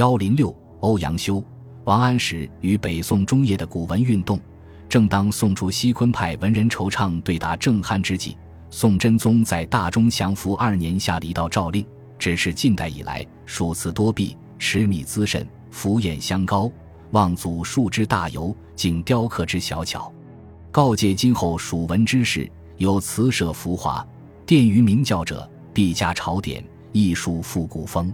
幺零六，欧阳修、王安石与北宋中叶的古文运动，正当宋初西昆派文人惆怅对答正酣之际，宋真宗在大中祥符二年下了一道诏令，指示近代以来数次多弊，痴迷滋甚，敷衍相高，望祖述之大游，竟雕刻之小巧，告诫今后蜀文之士，有辞舍浮华，殿于明教者，必加朝典，艺术复古风。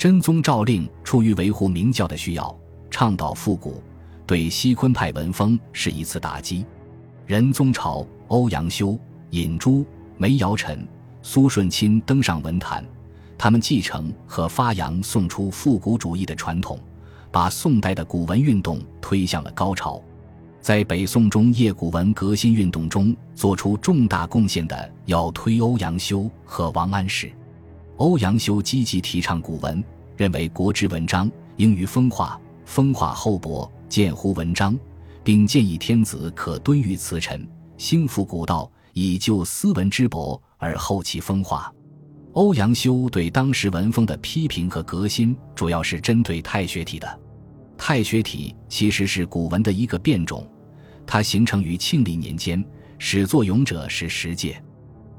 真宗诏令出于维护明教的需要，倡导复古，对西昆派文风是一次打击。仁宗朝，欧阳修、尹洙、梅尧臣、苏舜钦登上文坛，他们继承和发扬宋初复古主义的传统，把宋代的古文运动推向了高潮。在北宋中叶古文革新运动中做出重大贡献的，要推欧阳修和王安石。欧阳修积极提倡古文，认为国之文章应于风化，风化厚薄，见乎文章，并建议天子可敦于辞臣，兴复古道，以救斯文之薄而后其风化。欧阳修对当时文风的批评和革新，主要是针对太学体的。太学体其实是古文的一个变种，它形成于庆历年间，始作俑者是石介。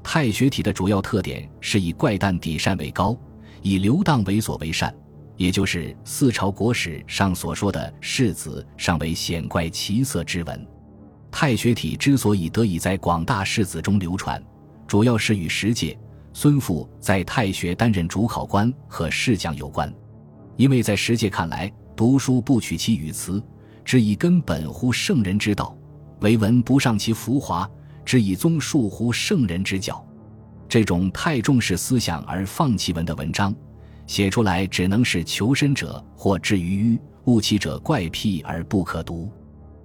太学体的主要特点是以怪诞底善为高，以流荡猥琐为善，也就是四朝国史上所说的世子尚为显怪奇色之文。太学体之所以得以在广大士子中流传，主要是与石介、孙复在太学担任主考官和试讲有关。因为在石介看来，读书不取其语词，只以根本乎圣人之道；为文不上其浮华。只以宗术乎圣人之教，这种太重视思想而放弃文的文章，写出来只能是求深者或至于迂，误其者怪癖而不可读。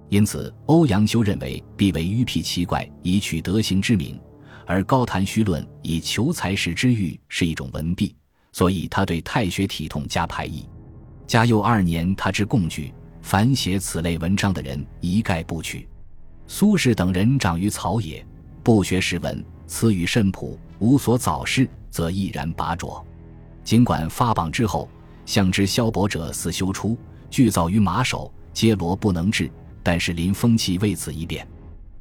因此，欧阳修认为必为迂僻奇怪，以取德行之名；而高谈虚论，以求才识之欲，是一种文弊。所以，他对太学体统加排异。嘉佑二年，他之贡举，凡写此类文章的人，一概不取。苏轼等人长于草野，不学识文，词语甚朴，无所早事，则毅然拔擢。尽管发榜之后，向之萧伯者似修出，具造于马首，皆罗不能治，但是临风气为此一变。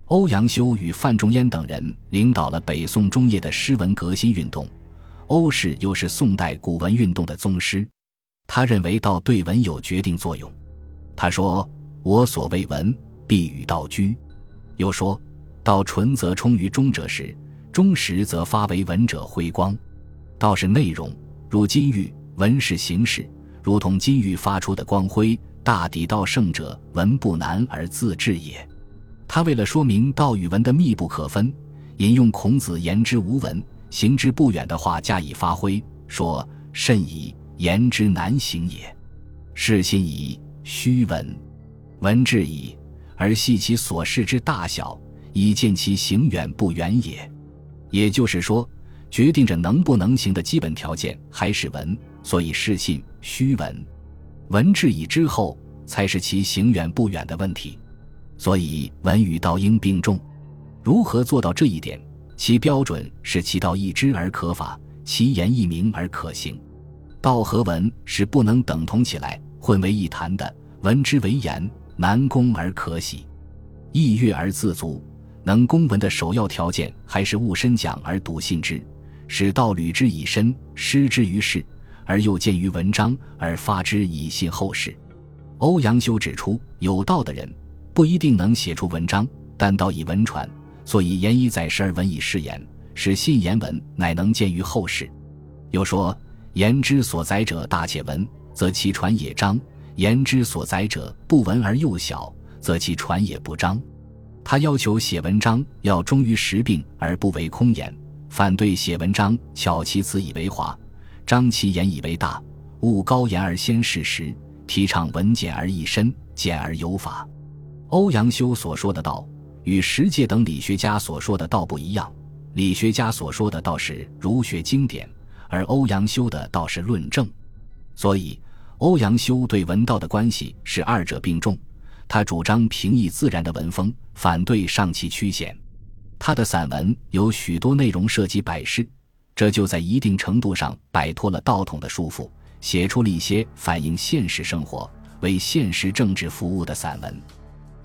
欧阳修与范仲淹等人领导了北宋中叶的诗文革新运动，欧氏又是宋代古文运动的宗师，他认为道对文有决定作用。他说：“我所谓文，必与道居。”又说：“道纯则充于中者时，中实则发为文者辉光。道是内容，如金玉；文是形式，如同金玉发出的光辉。大抵道圣者，文不难而自治也。”他为了说明道与文的密不可分，引用孔子“言之无文，行之不远”的话加以发挥，说：“甚矣，言之难行也；是心矣，虚文，文至矣。”而系其所事之大小，以见其行远不远也。也就是说，决定着能不能行的基本条件还是文，所以是信虚文。文至矣之后，才是其行远不远的问题。所以文与道应并重。如何做到这一点？其标准是其道一知而可法，其言一明而可行。道和文是不能等同起来，混为一谈的。文之为言。难攻而可喜，意悦而自足。能公文的首要条件，还是勿深讲而笃信之，使道履之以身，失之于世，而又见于文章而发之以信后世。欧阳修指出，有道的人不一定能写出文章，但道以文传，所以言以载实而文以示言，使信言文乃能见于后世。又说，言之所载者大且文，则其传也章。言之所载者不文而又小，则其传也不彰。他要求写文章要忠于实病而不为空言，反对写文章巧其词以为华，张其言以为大，务高言而先事实，提倡文简而意深，简而有法。欧阳修所说的道，与石介等理学家所说的道不一样。理学家所说的道是儒学经典，而欧阳修的道是论证，所以。欧阳修对文道的关系是二者并重，他主张平易自然的文风，反对上气曲显。他的散文有许多内容涉及百事，这就在一定程度上摆脱了道统的束缚，写出了一些反映现实生活、为现实政治服务的散文。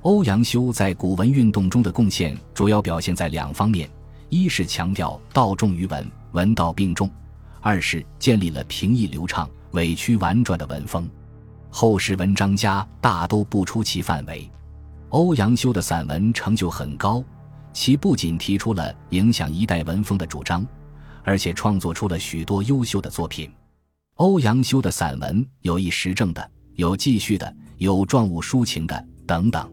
欧阳修在古文运动中的贡献主要表现在两方面：一是强调道重于文，文道并重；二是建立了平易流畅、委曲婉转的文风。后世文章家大都不出其范围。欧阳修的散文成就很高，其不仅提出了影响一代文风的主张，而且创作出了许多优秀的作品。欧阳修的散文有一时政的，有记叙的，有状物抒情的等等。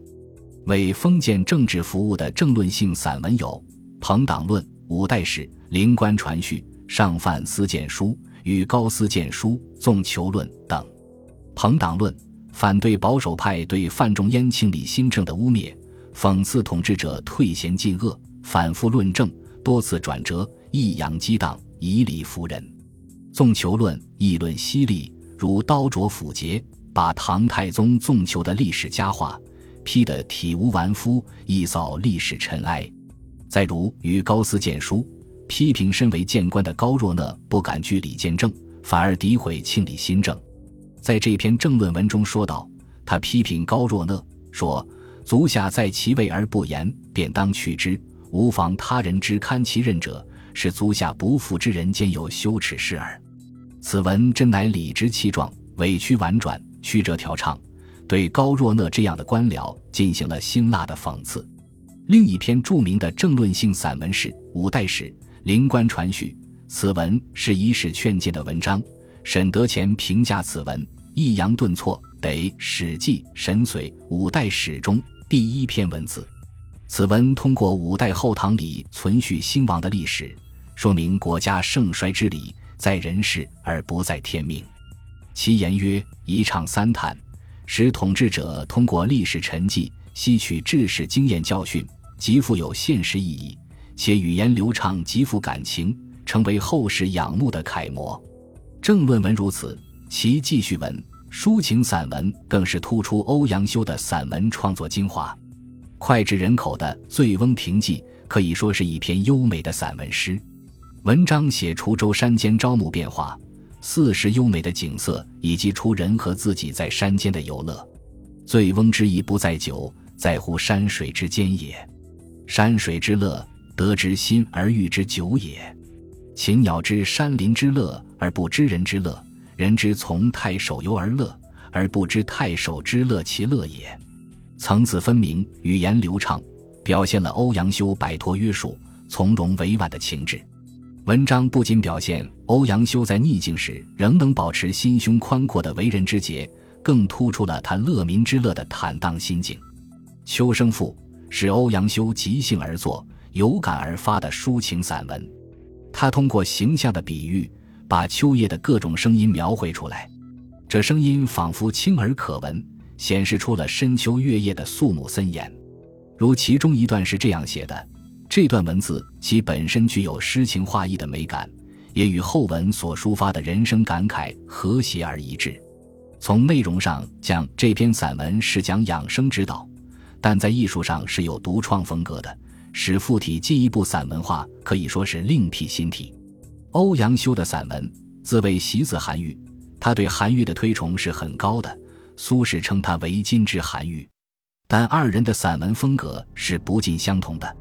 为封建政治服务的政论性散文有《朋党论》《五代史》《灵官传序》《上范思谏书》《与高思谏书》《纵囚论》等。朋党论反对保守派对范仲淹清理新政的污蔑，讽刺统治者退贤进恶，反复论证，多次转折，抑扬激荡，以理服人。纵囚论议论犀利，如刀琢斧节，把唐太宗纵囚的历史佳话批得体无完肤，一扫历史尘埃。再如与高斯谏书，批评身为谏官的高若讷不敢据理见政，反而诋毁庆历新政。在这篇政论文中说道，他批评高若讷说：“足下在其位而不言，便当去之；无妨他人之堪其任者，是足下不负之人间有羞耻事耳。”此文真乃理直气壮、委曲婉转、曲折调畅，对高若讷这样的官僚进行了辛辣的讽刺。另一篇著名的政论性散文是《五代史·灵官传序》，此文是以史劝谏的文章。沈德潜评价此文抑扬顿挫，得《史记·神髓·五代史》中第一篇文字。此文通过五代后唐里存续兴亡的历史，说明国家盛衰之理在人事而不在天命。其言曰：“一唱三叹，使统治者通过历史沉寂吸取治世经验教训，极富有现实意义，且语言流畅，极富感情，成为后世仰慕的楷模。”政论文如此，其记叙文、抒情散文更是突出欧阳修的散文创作精华。脍炙人口的《醉翁亭记》可以说是一篇优美的散文诗。文章写滁州山间朝暮变化、四时优美的景色，以及出人和自己在山间的游乐。醉翁之意不在酒，在乎山水之间也。山水之乐，得之心而寓之酒也。禽鸟之山林之乐。而不知人之乐，人之从太守游而乐，而不知太守之乐其乐也。层次分明，语言流畅，表现了欧阳修摆脱约束、从容委婉的情致。文章不仅表现欧阳修在逆境时仍能保持心胸宽阔的为人之节，更突出了他乐民之乐的坦荡心境。《秋声赋》是欧阳修即兴而作、有感而发的抒情散文，他通过形象的比喻。把秋夜的各种声音描绘出来，这声音仿佛轻而可闻，显示出了深秋月夜的肃穆森严。如其中一段是这样写的：这段文字其本身具有诗情画意的美感，也与后文所抒发的人生感慨和谐而一致。从内容上讲，这篇散文是讲养生之道，但在艺术上是有独创风格的，使附体进一步散文化，可以说是另辟新体。欧阳修的散文自谓习子韩愈，他对韩愈的推崇是很高的。苏轼称他为今之韩愈，但二人的散文风格是不尽相同的。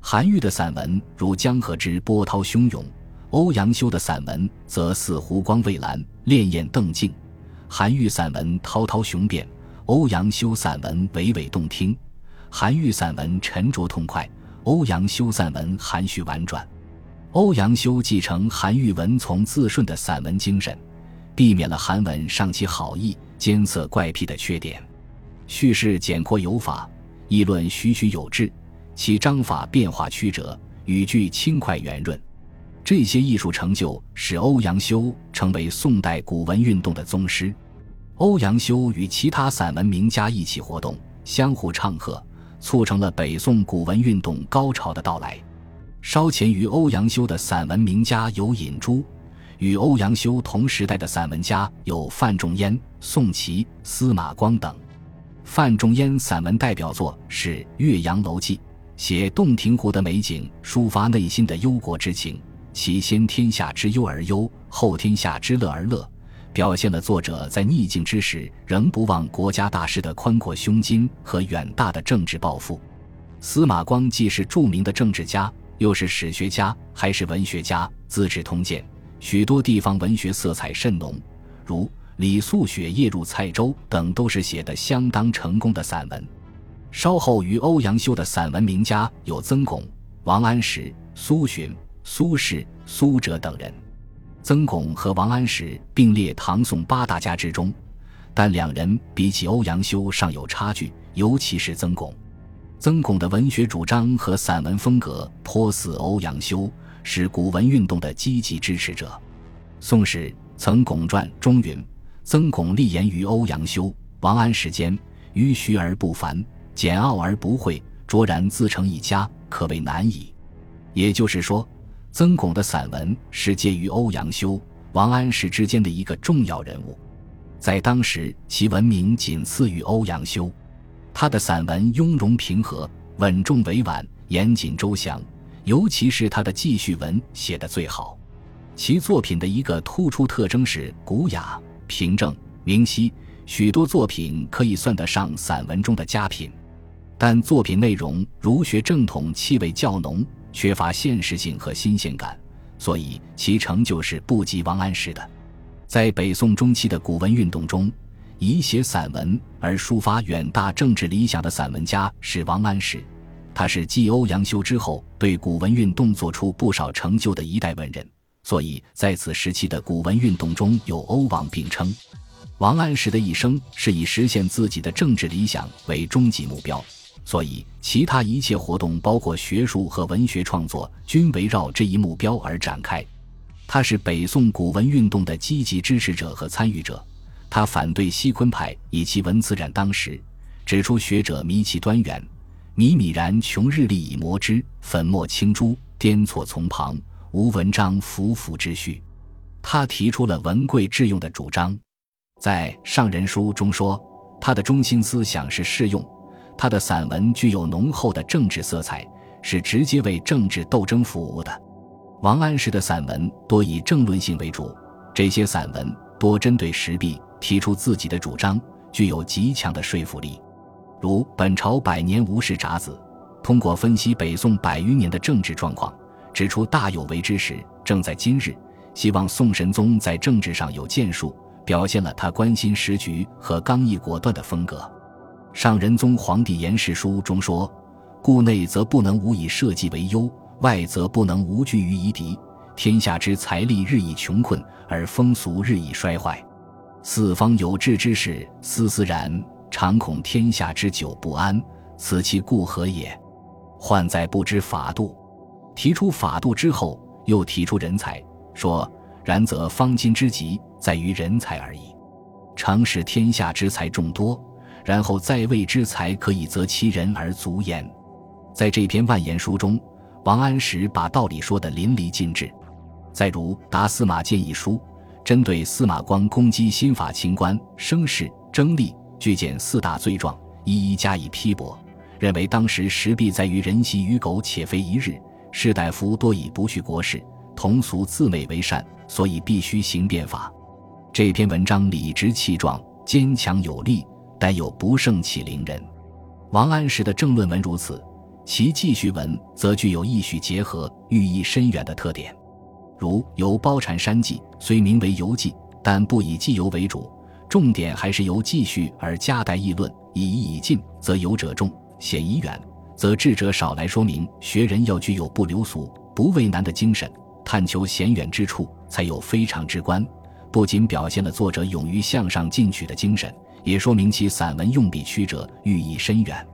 韩愈的散文如江河之波涛汹涌，欧阳修的散文则似湖光蔚蓝，潋滟澄净。韩愈散文滔滔雄辩，欧阳修散文娓娓动听。韩愈散文沉着痛快，欧阳修散文含蓄婉转。欧阳修继承韩愈文从自顺的散文精神，避免了韩文上其好意、艰涩怪僻的缺点，叙事简阔有法，议论栩栩有致，其章法变化曲折，语句轻快圆润。这些艺术成就使欧阳修成为宋代古文运动的宗师。欧阳修与其他散文名家一起活动，相互唱和，促成了北宋古文运动高潮的到来。稍前于欧阳修的散文名家有尹洙，与欧阳修同时代的散文家有范仲淹、宋祁、司马光等。范仲淹散文代表作是《岳阳楼记》，写洞庭湖的美景，抒发内心的忧国之情。其先天下之忧而忧，后天下之乐而乐，表现了作者在逆境之时仍不忘国家大事的宽阔胸襟和远大的政治抱负。司马光既是著名的政治家，又是史学家，还是文学家，《资治通鉴》许多地方文学色彩甚浓，如李素雪夜入蔡州等，都是写得相当成功的散文。稍后于欧阳修的散文名家有曾巩、王安石、苏洵、苏轼、苏辙等人。曾巩和王安石并列唐宋八大家之中，但两人比起欧阳修尚有差距，尤其是曾巩。曾巩的文学主张和散文风格颇似欧阳修，是古文运动的积极支持者。《宋史·曾巩传》中云：“曾巩立言于欧阳修、王安石间，迂徐而不凡，简奥而不晦，卓然自成一家，可谓难矣。”也就是说。曾巩的散文是介于欧阳修、王安石之间的一个重要人物，在当时其文名仅次于欧阳修。他的散文雍容平和、稳重委婉、严谨周详，尤其是他的记叙文写得最好。其作品的一个突出特征是古雅、平正、明晰，许多作品可以算得上散文中的佳品。但作品内容儒学正统气味较浓。缺乏现实性和新鲜感，所以其成就是不及王安石的。在北宋中期的古文运动中，以写散文而抒发远大政治理想的散文家是王安石。他是继欧阳修之后对古文运动做出不少成就的一代文人，所以在此时期的古文运动中有欧王并称。王安石的一生是以实现自己的政治理想为终极目标。所以，其他一切活动，包括学术和文学创作，均围绕这一目标而展开。他是北宋古文运动的积极支持者和参与者。他反对西昆派以其文辞染当时，指出学者迷其端源，靡靡然穷日历以磨之，粉墨青珠，颠错从旁，无文章浮浮之序。他提出了文贵致用的主张，在《上人书》中说，他的中心思想是适用。他的散文具有浓厚的政治色彩，是直接为政治斗争服务的。王安石的散文多以政论性为主，这些散文多针对时弊，提出自己的主张，具有极强的说服力。如《本朝百年无事札子》，通过分析北宋百余年的政治状况，指出大有为之时正在今日，希望宋神宗在政治上有建树，表现了他关心时局和刚毅果断的风格。上仁宗皇帝严氏书中说：“故内则不能无以社稷为忧，外则不能无惧于夷狄。天下之财力日益穷困，而风俗日益衰坏。四方有志之士思思然，常恐天下之久不安。此其故何也？患在不知法度。提出法度之后，又提出人才，说：然则方今之急在于人才而已。常使天下之才众多。”然后在位之才可以择其人而足焉。在这篇万言书中，王安石把道理说得淋漓尽致。再如《答司马谏议书》，针对司马光攻击新法清官、生事、争利，具简四大罪状，一一加以批驳，认为当时时弊在于人习于苟且非一日，士大夫多以不恤国事，同俗自美为善，所以必须行变法。这篇文章理直气壮，坚强有力。但又不胜其凌人。王安石的政论文如此，其记叙文则具有意叙结合、寓意深远的特点。如《游褒禅山记》，虽名为游记，但不以记游为主，重点还是由记叙而加带议论。以意以进，则游者众；显以远，则智者少。来说明学人要具有不流俗、不畏难的精神，探求险远之处，才有非常之观。不仅表现了作者勇于向上进取的精神。也说明其散文用笔曲折，寓意深远。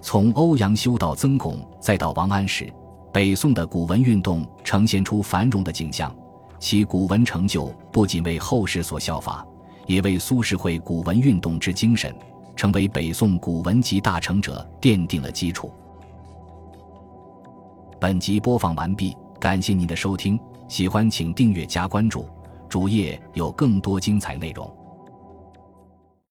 从欧阳修到曾巩，再到王安石，北宋的古文运动呈现出繁荣的景象。其古文成就不仅为后世所效法，也为苏轼会古文运动之精神，成为北宋古文集大成者奠定了基础。本集播放完毕，感谢您的收听，喜欢请订阅加关注，主页有更多精彩内容。